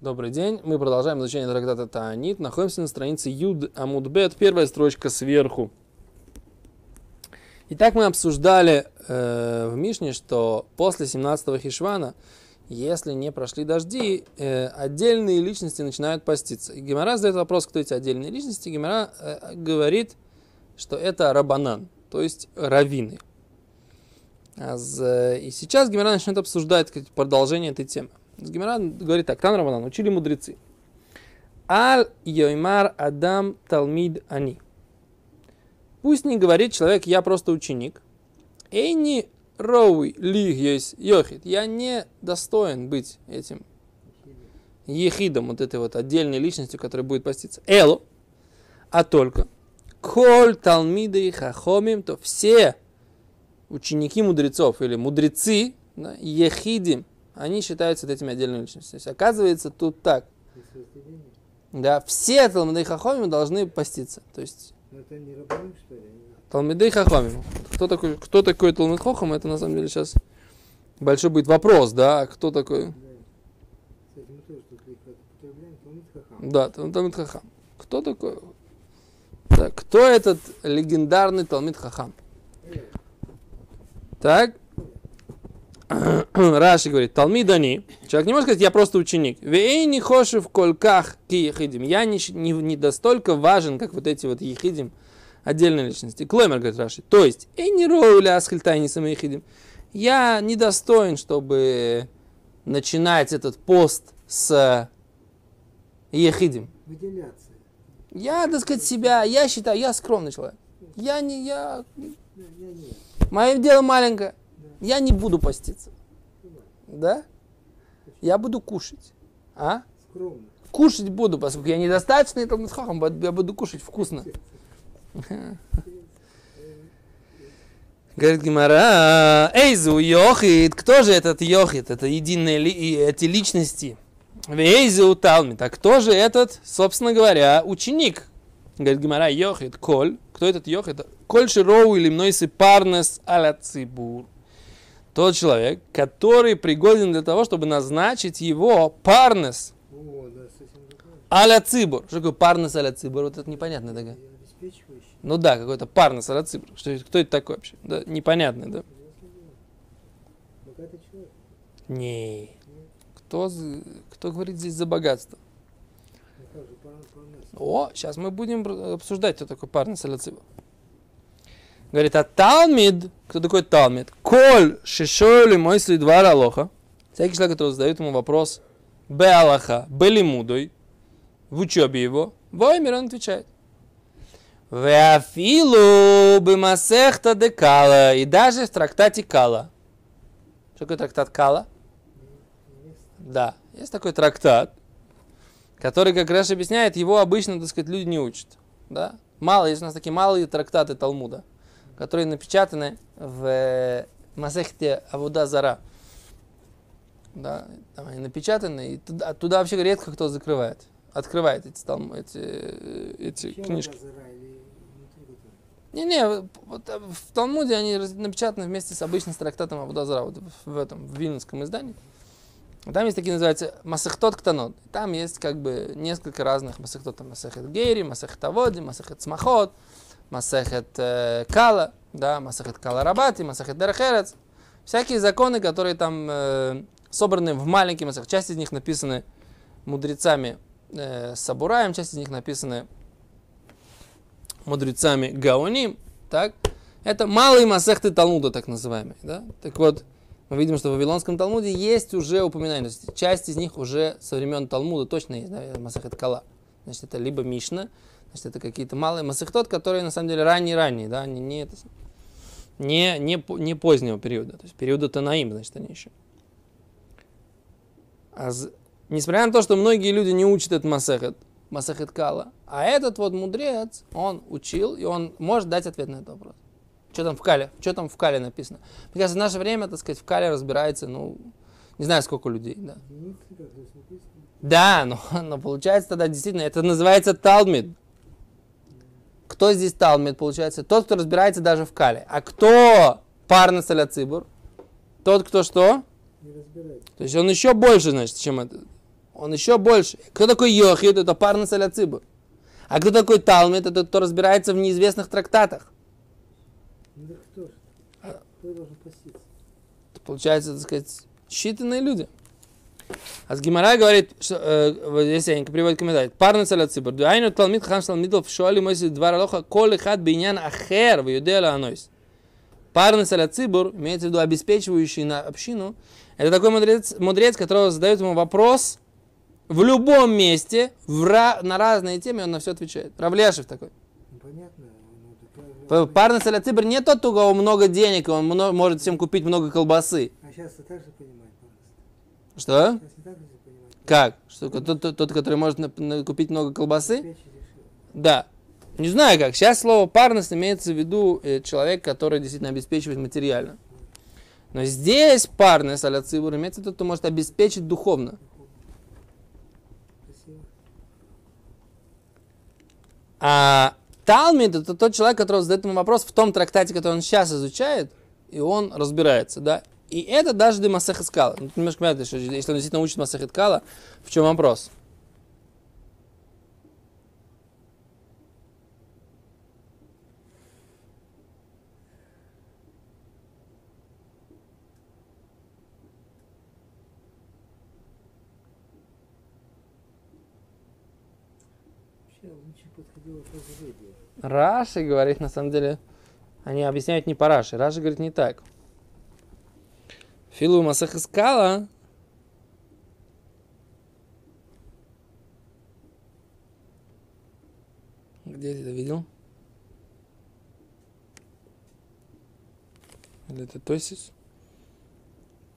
Добрый день. Мы продолжаем изучение трактата Таанит. Находимся на странице Юд Амудбет, первая строчка сверху. Итак, мы обсуждали э, в Мишне, что после 17-го Хишвана, если не прошли дожди, э, отдельные личности начинают поститься. И Гемора задает вопрос, кто эти отдельные личности. Гемора э, говорит, что это рабанан, то есть раввины. Э, и сейчас Гемора начнет обсуждать продолжение этой темы. Гимара говорит так, там Раманан, учили мудрецы. Аль йоймар адам талмид ани. Пусть не говорит человек, я просто ученик. Эйни роуи есть йохит. Я не достоин быть этим ехидом, вот этой вот отдельной личностью, которая будет поститься. Элу, а только коль талмиды и хахомим, то все ученики мудрецов или мудрецы, да, ехидим, они считаются вот этими отдельными личностями. То есть, оказывается, тут так. Да, все Талмидей Хахомим должны поститься. То есть... это не рабаним, что ли? Талмидей Хахомим. Кто такой, кто такой Талмид Хохам, это на самом деле сейчас большой будет вопрос, да, кто такой? Да, Талмид Хахам. Кто такой? Так, кто этот легендарный Талмид Хахам? Так, Раши говорит, Талмидани, человек не может сказать, я просто ученик. Вей не хошев колках ки ехидим. Я не, не, не настолько важен, как вот эти вот ехидим, отдельные личности. Клоймер, говорит Раши. То есть, эй не роуля асхильтайни самоехидим. Я недостоин, чтобы начинать этот пост с ехидим. Выделяться. Я, так сказать, себя, я считаю, я скромный человек. Я не, я... Мое дело маленькое. Я не буду поститься. Да? Я буду кушать. А? Скромно. Кушать буду, поскольку я недостаточно этого митхахам, я буду кушать вкусно. Говорит Гимара, Эйзу Йохит, кто же этот Йохит? Это единые ли, эти личности. Эйзу Талмит, а кто же этот, собственно говоря, ученик? Говорит Гимара, Йохит, Коль. Кто этот Йохит? Коль Широу или Мнойсы Парнес Аля Цибур тот человек, который пригоден для того, чтобы назначить его парнес. Аля цибур. Что такое парнес аля цибур? Вот это непонятно такое. Ну да, какой-то парнес аля цибур. Что, кто это такой вообще? Да, непонятно, да? Не. Кто, кто говорит здесь за богатство? О, сейчас мы будем обсуждать, кто такой парнес аля цибур. Говорит, а Талмид, кто такой Талмид? Коль шишоли мой следвар Алоха. Всякий человек, который задает ему вопрос Б Аллаха, Б Лимудой, в учебе его, Воймер он отвечает. Веафилу бимасехта де Кала. И даже в трактате Кала. Что такое трактат Кала? Да, есть такой трактат, который, как раз объясняет, его обычно, так сказать, люди не учат. Да? Мало, есть у нас такие малые трактаты Талмуда которые напечатаны в э, Масехте Авуда Зара. Да, там они напечатаны, и туда, туда вообще редко кто закрывает. Открывает эти, там, эти, э, эти книжки. Не-не, вот э, в Талмуде они напечатаны вместе с обычным трактатом Абудазара, вот в этом, в вильнюсском издании. Там есть такие, называются Масахтот Ктанот. Там есть как бы несколько разных Масахтот. Масахет Гейри, Масахет Аводи, Масахет Смахот. Масахет э, Кала, да, Масахет Кала Рабати, Масахет Дерхерец. Всякие законы, которые там э, собраны в маленькие масах. Часть из них написаны мудрецами э, Сабураем, часть из них написаны мудрецами Гауним. Так? Это малые масахты Талмуда, так называемые. Да? Так вот, мы видим, что в Вавилонском Талмуде есть уже упоминание. То есть часть из них уже со времен Талмуда точно есть, да, Масахет Кала. Значит, это либо Мишна, Значит, это какие-то малые масахтот, которые на самом деле ранние-ранние, да, они не, не, не, не позднего периода, то есть периода Танаим, значит, они еще. А з... Несмотря на то, что многие люди не учат этот масахет, масахет кала, а этот вот мудрец, он учил, и он может дать ответ на этот вопрос. Что там в Кале? Что там в Кале написано? Мне кажется, в наше время, так сказать, в Кале разбирается, ну, не знаю, сколько людей, да. Да, но, но получается тогда действительно, это называется Талмид. Кто здесь Талмит, получается? Тот, кто разбирается даже в Кале. А кто парный Саляцибур? Тот, кто что? Не разбирается. То есть он еще больше, значит, чем это. он еще больше. Кто такой Йохид? Это парный Саляцибур. А кто такой Талмит? Это тот, кто разбирается в неизвестных трактатах. Ну кто же? Кто должен поститься? Это получается, так сказать, считанные люди. А с Гимара говорит, что, э, здесь Янка приводит комментарий. Парный Саляцибур. Дуайну Талмит Хам Шалмидов Шуали Мойси Двар Алоха Коли Хад Бейнян Ахер в Юдела Анойс. Парный Саляцибур, имеется в виду обеспечивающий на общину, это такой мудрец, мудрец, которого задают ему вопрос в любом месте, в ра- на разные темы, он на все отвечает. Равляшев такой. Понятно. Парный Саляцибур не тот, у кого много денег, он мно- может всем купить много колбасы. А сейчас ты так же понимаешь. Что? Как? Что тот, тот, тот, который может купить много колбасы? Да. Не знаю как. Сейчас слово парность имеется в виду э, человек, который действительно обеспечивает материально. Но здесь парность аля цибур имеется виду, кто может обеспечить духовно. А Талмид это тот человек, который задает ему вопрос в том трактате, который он сейчас изучает, и он разбирается, да. И это даже для Масеха Скала. Ну, немножко понятно, что если он действительно учит Масеха Скала, в чем вопрос? Раши говорит, на самом деле, они объясняют не по Раши. Раши говорит не так. Филу Масеха Скала Где ты это видел? Или это Тосис?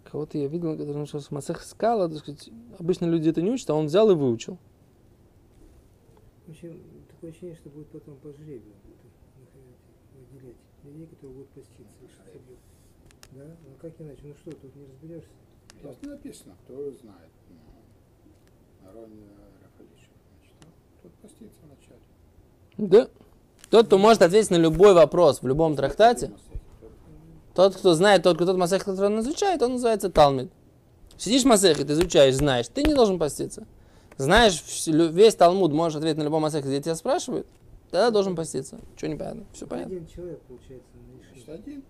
Кого-то я видел, который нашел с Масеха Скала, так сказать, обычно люди это не учат, а он взял и выучил. В общем, такое ощущение, что будет потом по жребию выделять людей, которые будут поститься. Да? Ну как иначе? Ну что, тут не разберешься. Здесь не написано, кто знает. Ну, Арон Рафалишев. Значит, ну, тут постится вначале. Да. Тот, кто может ответить на любой вопрос в любом трактате, тот, кто знает, тот, кто тот Масех, который он изучает, он называется Талмид. Сидишь в Масехе, ты изучаешь, знаешь, ты не должен поститься. Знаешь весь Талмуд, можешь ответить на любой Масех, где тебя спрашивают, тогда должен поститься. Что непонятно? Все понятно. Один человек, получается, на Значит, один.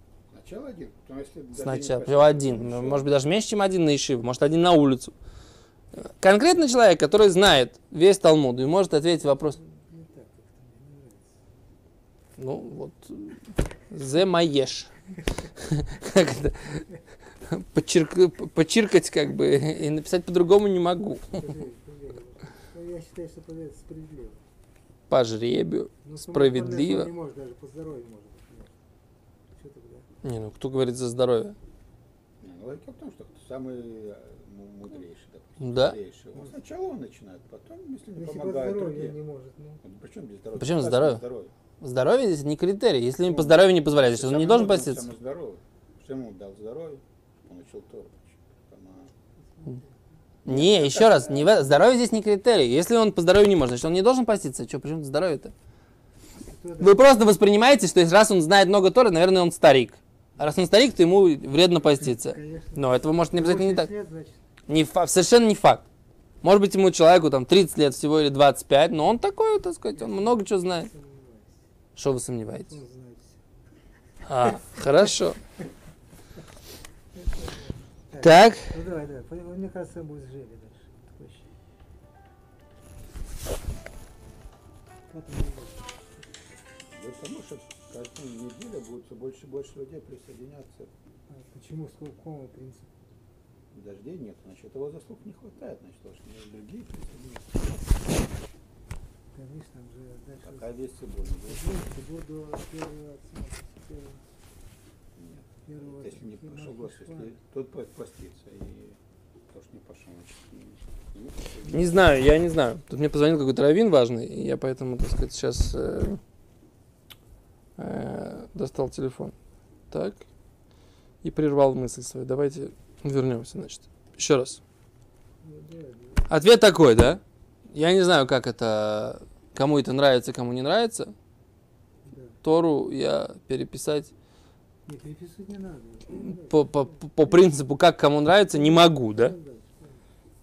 Сначала один. Потом, если Сначала, один. то Может быть, даже меньше, чем один на Ишив, может, один на улицу. Конкретный человек, который знает весь Талмуд и может ответить вопрос. Нравится. Ну, вот, зе маеш. Как это? Подчеркать как бы и написать по-другому не могу. Ну, я считаю, что справедливо. По жребию. Ну, Справедливо. Не может, даже по здоровью может? Не, ну кто говорит за здоровье? Ну, логика в том, что самый э, му- мудрейший, допустим, Да. мудрейший, он сначала он начинает, потом, если не Если по помогает здоровью другие. не может, ну. Причем без здоровья? Почему Как здоровье? здоровье? Здоровье здесь не критерий. Если им по здоровью не позволяет, значит, он не должен поститься. Самый здоровый. Что ему дал здоровье? Он учил Тору. А, Не, еще раз, не в- здоровье здесь не критерий. Если он по здоровью не может, значит, он не должен поститься. Что, почему здоровье-то? Кто Вы просто воспринимаете, что раз он знает много Торы, наверное, он старик. А раз он старик, то ему вредно поститься. Конечно. Но этого может не обязательно не так. 80 лет, значит, Не фа- совершенно не факт. Может быть, ему человеку там 30 лет всего или 25, но он такой, так сказать, он много чего знает. Что вы сомневаетесь? Всё. А, хорошо. Так, Ну давай, давай. Мне кажется, он будет с Желей дальше. Потому что каждую неделю будет все больше и больше людей присоединяться. А Почему? С какого принципа? Дождей нет, значит, его заслуг не хватает, значит, должны другие присоединяться. Конечно, уже дальше. Пока весь Цибун. Буду до первого первого- Нет. первого Если не пошел глаз, если тот по- постится, и тоже не пошел, значит, не- не знаю, я не знаю. Тут мне позвонил какой-то раввин важный, и я поэтому, так сказать, сейчас э, э, достал телефон. Так. И прервал мысль свою. Давайте вернемся, значит. Еще раз. Ответ такой, да? Я не знаю, как это, кому это нравится, кому не нравится. Да. Тору я переписать Не, переписывать не надо. По, по, по принципу, как кому нравится, не могу, да?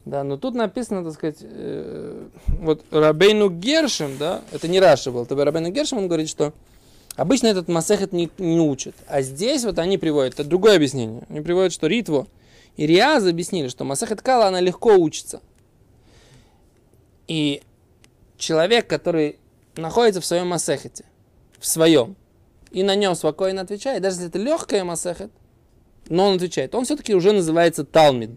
Да, но тут написано, так сказать, э, вот Рабейну Гершем, да, это не Раша был, это Рабейну Гершем, он говорит, что обычно этот Масехет не, не учат. А здесь вот они приводят, это другое объяснение. Они приводят, что Ритво и Риаз объяснили, что Масехет Кала, она легко учится. И человек, который находится в своем Масехете, в своем, и на нем спокойно отвечает, даже если это легкая Масехет, но он отвечает, он все-таки уже называется Талмид.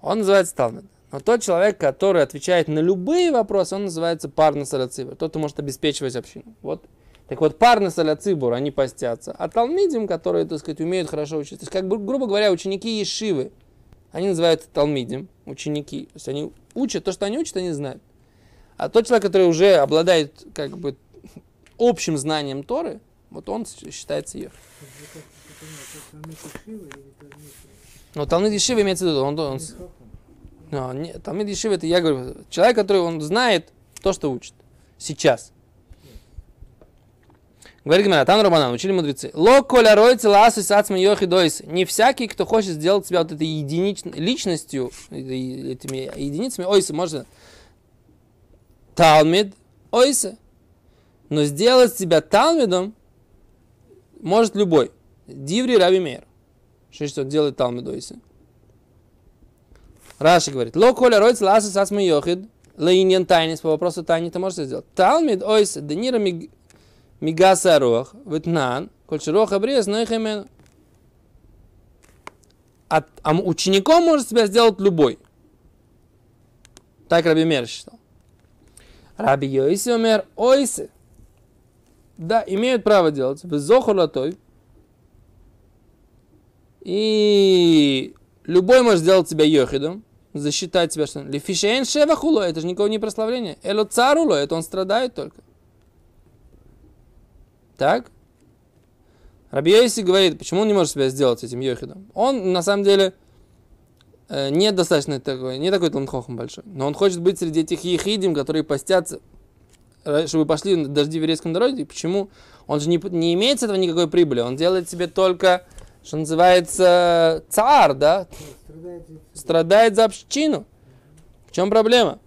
Он называется Талмид. Но тот человек, который отвечает на любые вопросы, он называется парный саляцибур. Тот, кто может обеспечивать общину. Вот. Так вот, парный саляцибур, они постятся. А талмидим, которые, так сказать, умеют хорошо учиться. То есть, как бы, грубо говоря, ученики Ешивы, они называются талмидим, ученики. То есть, они учат, то, что они учат, они знают. А тот человек, который уже обладает, как бы, общим знанием Торы, вот он считается ее. Но Талмид Ешива имеется в виду, он, он, но, не, Талмид Ешива, это я говорю, человек, который он знает то, что учит. Сейчас. Говорит Гимара, Тан Романан, учили мудрецы. Ло коля ройцы ласу сацма йохи дойс. Не всякий, кто хочет сделать себя вот этой единичной личностью, этими единицами, ойсы, можно Талмид, ойсы. Но сделать себя Талмидом может любой. Диври Раби Мейр. Что что делает Талмид ойсы? Раши говорит, ло коля ройц ласу сасма йохид, лейньян тайнис, по вопросу тайни ты можешь сделать. Талмид ойс денира мигаса рох, ветнан, кольче рох обрез, но их имен. А, а учеником может себя сделать любой. Так Раби Мер считал. Раби Йоиси умер ойсы. Да, имеют право делать. В зохур И любой может сделать себя йохидом засчитать себя, что лифишейн шевахуло, это же никого не прославление. Эло царуло, это он страдает только. Так? Раби Йоси говорит, почему он не может себя сделать этим Йохидом? Он, на самом деле, э, не достаточно такой, не такой талмхохом большой. Но он хочет быть среди этих ехидим, которые постятся, э, чтобы пошли дожди в еврейском дороге. Почему? Он же не, не имеет с этого никакой прибыли. Он делает себе только, что называется, цар, да? Страдает, страдает за общину. В чем проблема?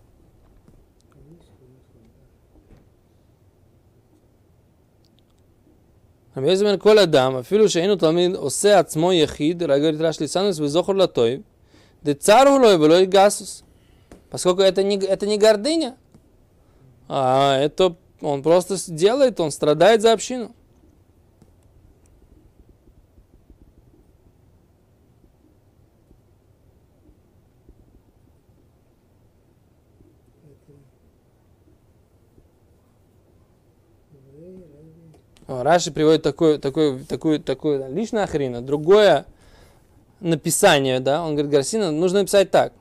רבי אומר כל אדם, אפילו שאינו תלמיד עושה עצמו יחיד, רגע נדרש ליסנוס וזוכר לטויב, דצר הוא לו ולא יגסוס. Поскольку это не, это не гордыня, а это он просто делает, он страдает за общину. Раши приводит такое, такое, такое, такое личное охрена. Другое написание, да, он говорит, Гарсина, нужно написать так.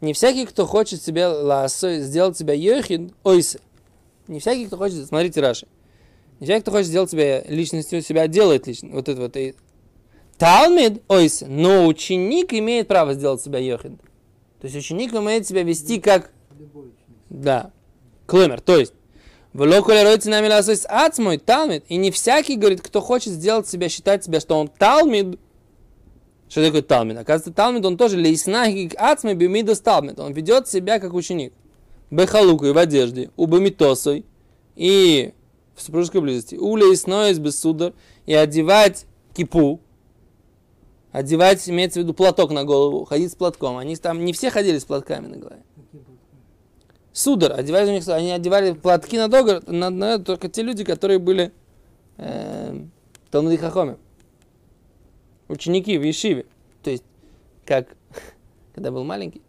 Не всякий, кто хочет себе ласо, сделать себя йохин, ойсе. Не всякий, кто хочет, смотрите, Раши. Не всякий, кто хочет сделать себя личностью, себя делает лично. Вот это вот. И... Талмид, ойсе. Но ученик имеет право сделать себя йохин. То есть ученик умеет себя вести как... Да. Клымер. То есть, мой талмид. И не всякий, говорит, кто хочет сделать себя, считать себя, что он талмид. Что такое талмид? Оказывается, талмид, он тоже лейснахик ацмой бимидос талмид. Он ведет себя как ученик. Бехалуку и в одежде, у бамитосой и в супружеской близости. У лейсноис без судар и одевать кипу, одевать, имеется в виду платок на голову, ходить с платком. Они там не все ходили с платками на голове. Судар, одевали у них, они одевали платки на догор, на, на, только те люди, которые были э, Талмуди Хахоме. Ученики в Ешиве. То есть, как, когда был маленький,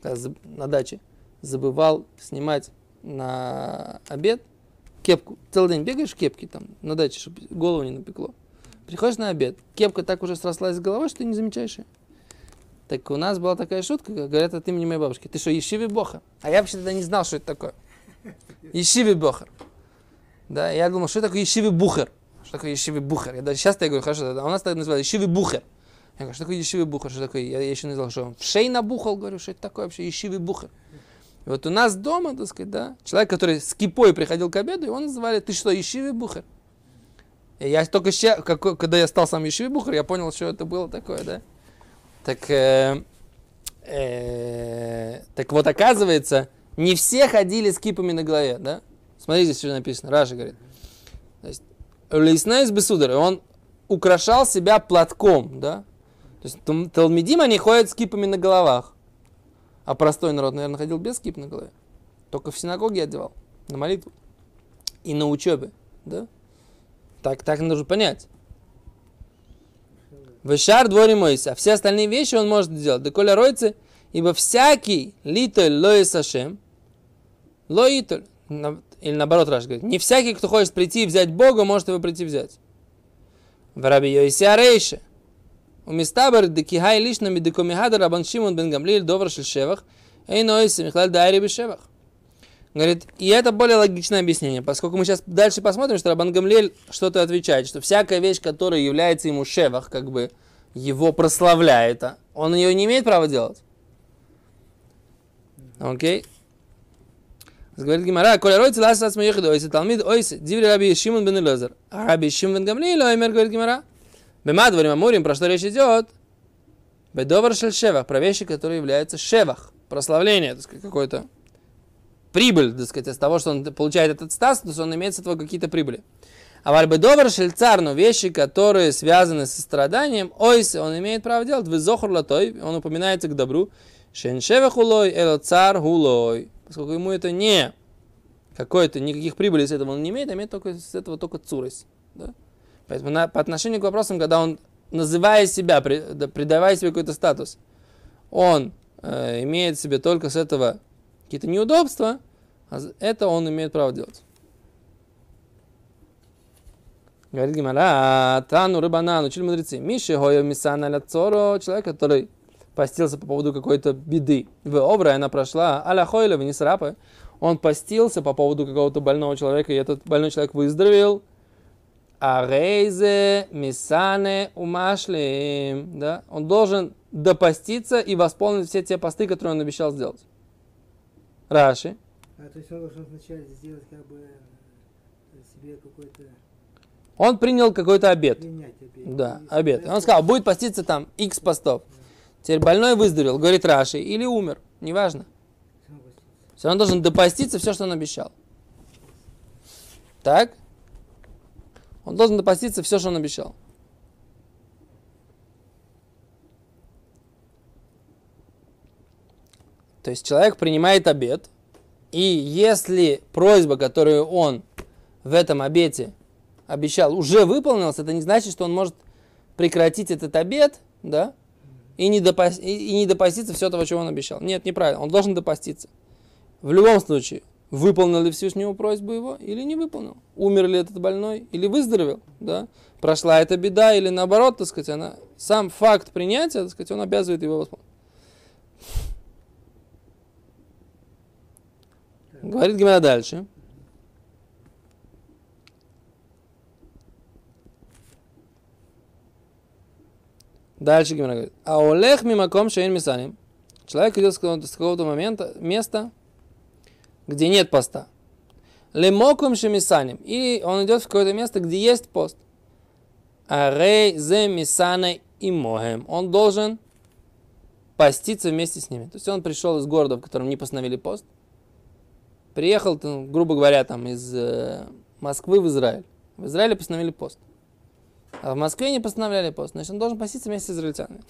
когда на даче, забывал снимать на обед кепку. Целый день бегаешь в кепке там на даче, чтобы голову не напекло. Приходишь на обед, кепка так уже срослась с головой, что ты не замечаешь ее. Так у нас была такая шутка, как говорят от имени моей бабушки. Ты что, Ешиви Бохар? А я вообще тогда не знал, что это такое. Ешиви Бохар. Да, я думал, что такое Ешиви Бухар? Что такое Ешиви Бухар? Я даже сейчас я говорю, хорошо, а у нас так называют Ешиви Бухар. Я говорю, что такое Ешиви Бухар? Что такое? Я, я еще не знал, что он в шей набухал, говорю, что это такое вообще Ешиви Бухар. И вот у нас дома, так сказать, да, человек, который с кипой приходил к обеду, его называли, ты что, Ешиви Бухар? И я только сейчас, когда я стал сам Ешиви Бухар, я понял, что это было такое, да. Так, э, Э, Так вот, оказывается, не все ходили с кипами на голове, да? Смотрите, что написано. Раши говорит. Лейснайс בסודר, он украшал себя платком, да? То есть תלמידים, они ходят с кипами на головах. А простой народ, наверное, ходил без кип на голове. Только в синагоге одевал, на молитву. И на учебе, да? Так, так нужно понять. Вешар дворе мойся. А все остальные вещи он может сделать. Деколя ройцы, ибо всякий литоль лои сашем, лоитоль. Или наоборот, Раш говорит, не всякий, кто хочет прийти и взять Бога, может его прийти взять. В раби Йоиси Арейше. У Мистабар декихай лишна медикомихада Рабан Шимон бен Гамлиль довар шель шевах, эй ноиси михлаль дайри бешевах. Говорит, и это более логичное объяснение, поскольку мы сейчас дальше посмотрим, что Рабан Гамлель что-то отвечает, что всякая вещь, которая является ему шевах, как бы его прославляет, а он ее не имеет права делать. Окей? Говорит Гимара, коля ройцы лас ас моехиду, ойсы талмид, ойсы, диври раби Шимон бен Элазар. А раби Шимон бен Гамлиль, оймер, говорит Гимара. Бема дворим амурим, про что речь идет? Бедовар шель шевах, про вещи, которые являются шевах, прославление, так сказать, какой-то прибыль, так сказать, из того, что он получает этот статус, он имеет с этого какие-то прибыли. А вальбедовар шель цар, но вещи, которые связаны со страданием, ойс, он имеет право делать, вы зохур латой, он упоминается к добру, шен шевах улой, эло цар хулой, поскольку ему это не какой-то, никаких прибылей с этого он не имеет, а имеет только с этого только цурость. Да? Поэтому на- по отношению к вопросам, когда он, называя себя, при- да, придавая себе какой-то статус, он э, имеет себе только с этого какие-то неудобства, а это он имеет право делать. Говорит Гимара, Тану Рыбанан, учили мудрецы. Миши Хойо Мисана Ляцоро, человек, который постился по поводу какой-то беды. В обра она прошла, аля Хойла, не срапы. Он постился по поводу какого-то больного человека, и этот больной человек выздоровел. А рейзе мисане умашлим. Да? Он должен допоститься и восполнить все те посты, которые он обещал сделать. Раши. А то есть он должен вначале сделать как бы э, себе какой-то Он принял какой-то обед. принять обед. Да, И обед. И он сказал, будет поститься там x постов. Теперь больной выздоровел, говорит Раши, или умер, неважно. Все равно должен допоститься все, что он обещал. Так? Он должен допоститься все, что он обещал. То есть человек принимает обед, и если просьба, которую он в этом обете обещал, уже выполнилась, это не значит, что он может прекратить этот обед, да, и не, допос- и не допоститься все того, чего он обещал. Нет, неправильно, он должен допоститься. В любом случае, выполнил ли Всевышнего просьбу его или не выполнил? Умер ли этот больной или выздоровел? Да? Прошла эта беда или наоборот, так сказать, она, сам факт принятия, так сказать, он обязывает его восполнить. Говорит Гимара дальше. Дальше Гимара говорит. А олех мимаком шейн мисаним. Человек идет с какого-то, момента, места, где нет поста. Лемокум шемисаним. И он идет в какое-то место, где есть пост. А рей зе мисане и могем. Он должен поститься вместе с ними. То есть он пришел из города, в котором не постановили пост. Приехал, ну, грубо говоря, там из э, Москвы в Израиль. В Израиле постановили пост. А в Москве не постановляли пост. Значит, он должен поститься вместе с израильтянами.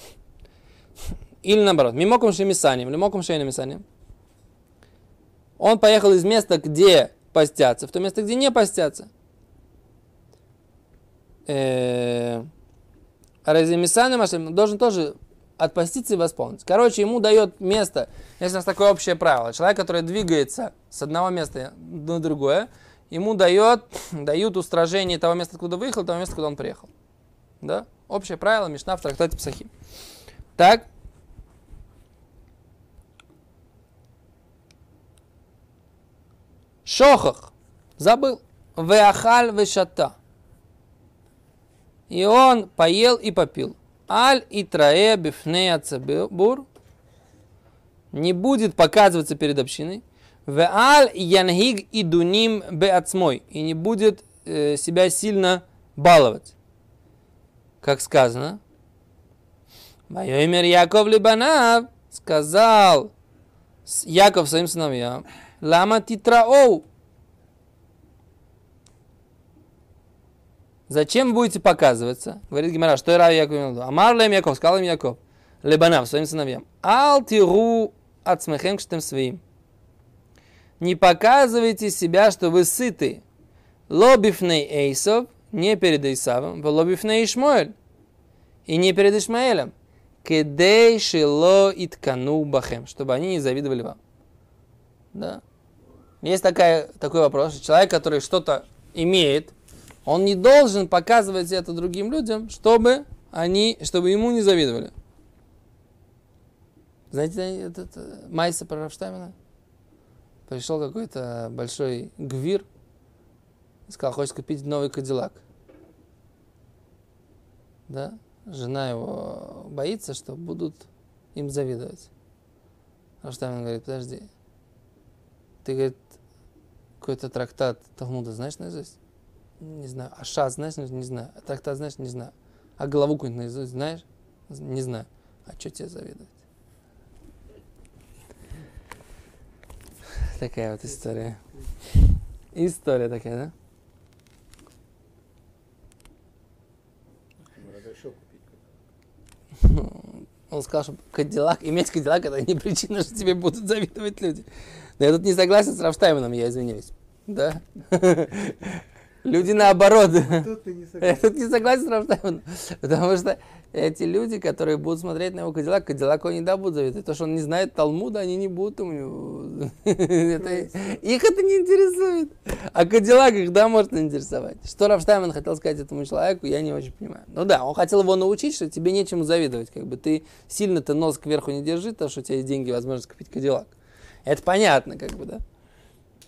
Или наоборот. Мимоком шемисаним, лимоком шейна мисаним. Он поехал из места, где постятся, в то место, где не постятся. Э, А Разимисаным Ашем должен тоже отпоститься и восполнить. Короче, ему дает место, есть у нас такое общее правило. Человек, который двигается с одного места на другое, ему дает, дают устражение того места, откуда выехал, того места, куда он приехал. Да? Общее правило Мишна в трактате Псахим. Так. Шохах. Забыл. Веахаль вешата. И он поел и попил. Аль и трае бифнея цебур. Не будет показываться перед общиной. Веаль янхиг и дуним беацмой. И не будет э, себя сильно баловать. Как сказано. Майомер Яков Либанав. сказал Яков своим сыновьям, Лама титраоу. Зачем вы будете показываться? Говорит Гимара, что Рав Яков? Амар лем Яков, сказал им Яков, Лебанам, своим сыновьям. Ал тиру от своим. Не показывайте себя, что вы сыты. Лобифней Эйсов, не перед Исавом, лобифней Ишмоэль. И не перед Ишмаэлем. Кедей шило иткану бахем, чтобы они не завидовали вам. Да. Есть такая, такой вопрос. Человек, который что-то имеет, он не должен показывать это другим людям, чтобы они, чтобы ему не завидовали. Знаете, этот э, Майса про Рафштамина? Пришел какой-то большой гвир, и сказал, хочет купить новый Кадиллак. Да? Жена его боится, что будут им завидовать. Рафштамин говорит, подожди, ты, говорит, какой-то трактат Талмуда знаешь наизусть? Не знаю. А Шас знаешь? Не знаю. А трактат знаешь? Не знаю. А главу какую-нибудь наизусть знаешь? Не знаю. А что тебе завидовать? Такая вот история. История такая, да? Он сказал, что Кадиллак, иметь Кадиллак, это не причина, что тебе будут завидовать люди. Но я тут не согласен с Рафштайменом, я извиняюсь. Да? Люди наоборот. Тут ты не Я согласен. тут не согласен с Рафштайменом. Потому что эти люди, которые будут смотреть на его Кадиллак, Кадиллаку они да будут завидовать. То, что он не знает Талмуда, они не будут у него. Это- Их это не интересует. А Кадиллак их, да, может интересовать. Что Рафштаймен хотел сказать этому человеку, я не очень понимаю. Ну да, он хотел его научить, что тебе нечему завидовать. Как бы ты сильно-то нос кверху не держи, то, что у тебя есть деньги, возможность купить Кадиллак. Это понятно, как бы, да.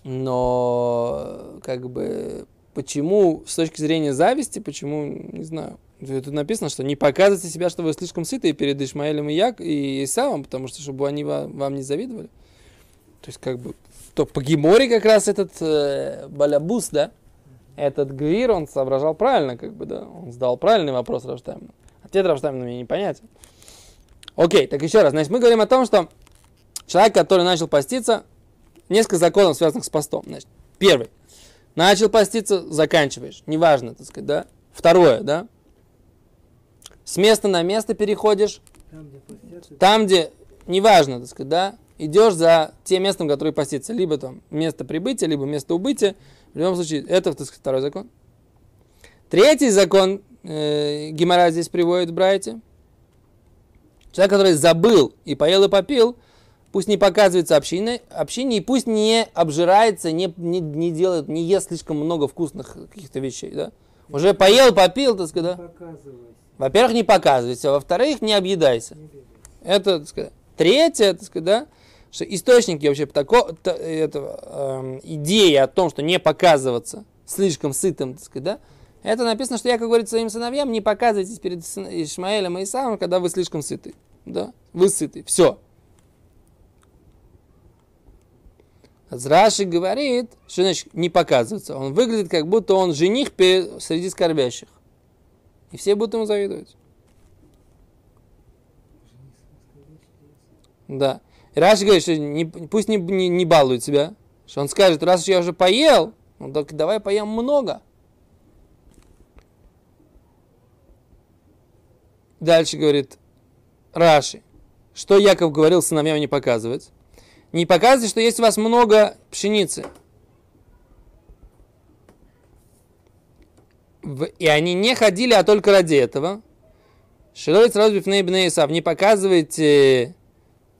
Но, как бы, почему, с точки зрения зависти, почему, не знаю. Тут написано, что не показывайте себя, что вы слишком сыты перед Ишмаэлем и Як и Исавом, потому что, чтобы они ва- вам не завидовали. То есть, как бы, то по Геморе как раз этот э, Балябус, да, этот Гвир, он соображал правильно, как бы, да, он задал правильный вопрос Рафштаймну. Ответ Рафштаймна мне непонятен. Окей, так еще раз, значит, мы говорим о том, что человек, который начал поститься, несколько законов, связанных с постом. Значит, первый. Начал поститься, заканчиваешь. Неважно, так сказать, да. Второе, да. С места на место переходишь. Там, где постятся, Там, где, неважно, так сказать, да, идешь за тем местом, которое постится. Либо там место прибытия, либо место убытия. В любом случае, это, так сказать, второй закон. Третий закон э, Гемора здесь приводит в Брайте. Человек, который забыл и поел и попил, пусть не показывается общине, общине и пусть не обжирается, не, не, не делает, не ест слишком много вкусных каких-то вещей, да. Уже поел, попил, так сказать, да. Во-первых, не показывайся, во-вторых, не объедайся. Это, так сказать, третье, так сказать, да, что источники вообще тако, та- этого, эм, идеи о том, что не показываться слишком сытым, так сказать, да, это написано, что Яков говорит своим сыновьям, не показывайтесь перед Ишмаэлем и Исавом, когда вы слишком сыты. Да? Вы сыты. Все. Раши говорит, что значит не показываться. Он выглядит, как будто он жених среди скорбящих. И все будут ему завидовать. Да. И Раши говорит, что не- пусть не, не, не балует себя. Что он скажет, раз уж я уже поел, ну так давай поем много. Дальше говорит Раши, что Яков говорил сыновьям не показывать. Не показывайте, что есть у вас много пшеницы. И они не ходили, а только ради этого. Сразу бифней бней Исав. Не показывайте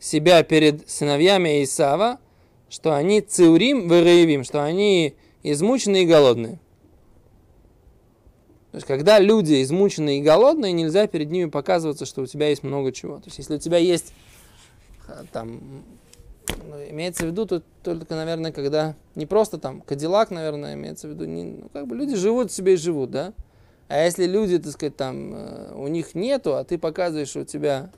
себя перед сыновьями Исава, что они циурим выраевим, что они измученные и голодные. То есть, когда люди измученные и голодные, нельзя перед ними показываться, что у тебя есть много чего. То есть, если у тебя есть а, там, имеется в виду тут только, наверное, когда не просто там Кадиллак, наверное, имеется в виду, не, ну, как бы люди живут себе и живут, да? А если люди, так сказать, там, э, у них нету, а ты показываешь, что у тебя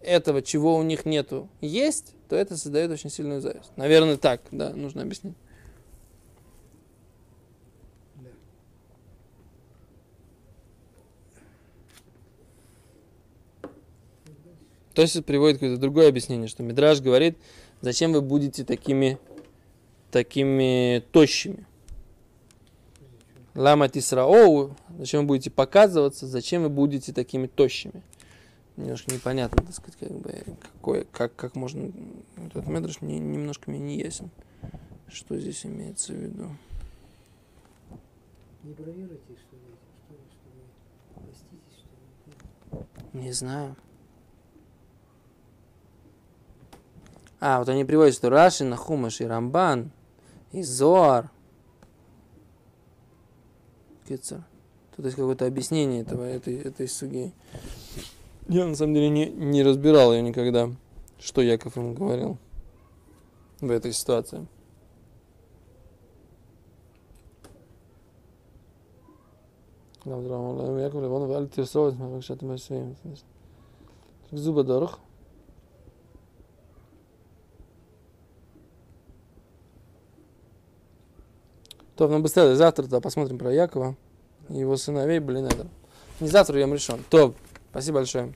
этого, чего у них нету, есть, то это создает очень сильную зависть. Наверное, так, да, нужно объяснить. Да. То есть приводит какое-то другое объяснение, что Мидраж говорит, зачем вы будете такими, такими тощими. Лама Тисраоу, зачем вы будете показываться, зачем вы будете такими тощими. Немножко непонятно, так сказать, как бы, какой, как, как можно... Этот Медраж не, немножко мне не ясен. Что здесь имеется в виду? Не бравируйте, что ли, что ли, что вы поститесь, что ли. Не знаю. А, вот они приводят, что Раши, Нахумаш и Рамбан, и Зоар. Кицер. Тут есть какое-то объяснение этого, этой, этой суги. Я на самом деле не, не разбирал ее никогда, что Яков ему говорил в этой ситуации. Яков Левон, Вальтир Совет, Макшат Машвейм. Зуба дорог. То, ну быстрее, завтра да, посмотрим про Якова и его сыновей, блин, это. Не завтра, я решен. То, спасибо большое.